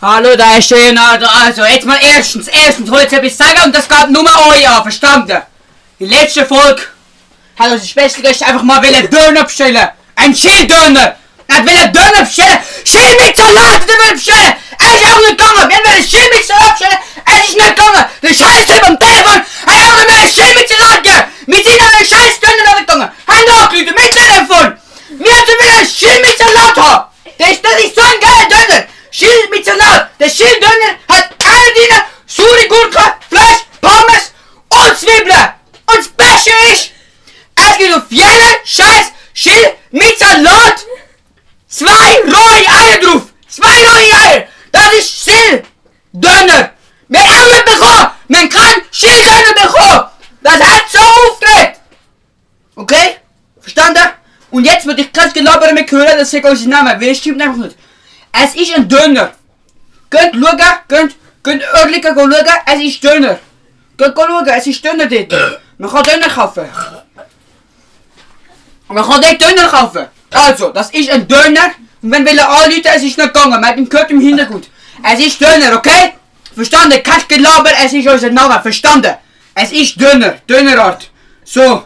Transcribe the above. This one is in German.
Hallo, da schön, Alter. Also, jetzt mal erstens, erstens wollte ich etwas sagen und das gab euch an, verstanden? Die letzte Folge hat uns Schwestergast einfach mal wollen Döner bestellen. Ein Schildöner. Er wollen Döner bestellen. Schild mit Salat, der will bestellen. Er ist auch nicht gegangen. Wir wollen Schild mit Salat bestellen. Es ist nicht gegangen. Der Scheiß Typ am Telefon. Er hat auch nicht mehr Schild mit Salat gegeben. Wir sind an den Scheiß Döner nicht gegangen. Haben nachgerufen mit Telefon. Wir haben wollen Schild mit Salat haben. Das ist, das ist so ein geiler Döner. Schild mit Salat. Der Schilddöner hat alle drin. Suri Gurke, Fleisch, Pommes und Zwiebeln. Und das Beste ist, es gibt auf jeden Scheiß Schild mit Salat zwei rohe Eier drauf. Zwei rohe Eier. Das ist Schilddöner. Wir haben auch nicht bekommen. Man kann Schilddöner bekommen. Das hat so aufgeregt. Okay? Verstanden? Und jetzt würde ich kein Gelaber mehr hören, das ist unser Name, weil es stimmt einfach nicht. Es ist ein Döner. Könnt schauen, könnt, könnt örtlicher schauen, es ist Döner. Könnt schauen, es ist Döner dort. Man kann Döner kaufen. Man kann dort Döner kaufen. Also, das ist ein Döner. Und wenn wir anrufen, es ist nicht gegangen. Man hat ihn gehört im Hintergrund. Es ist Döner, okay? Verstanden? Kein Gelaber, es ist unser Name. Verstanden? Es ist Döner. Dönerart. So.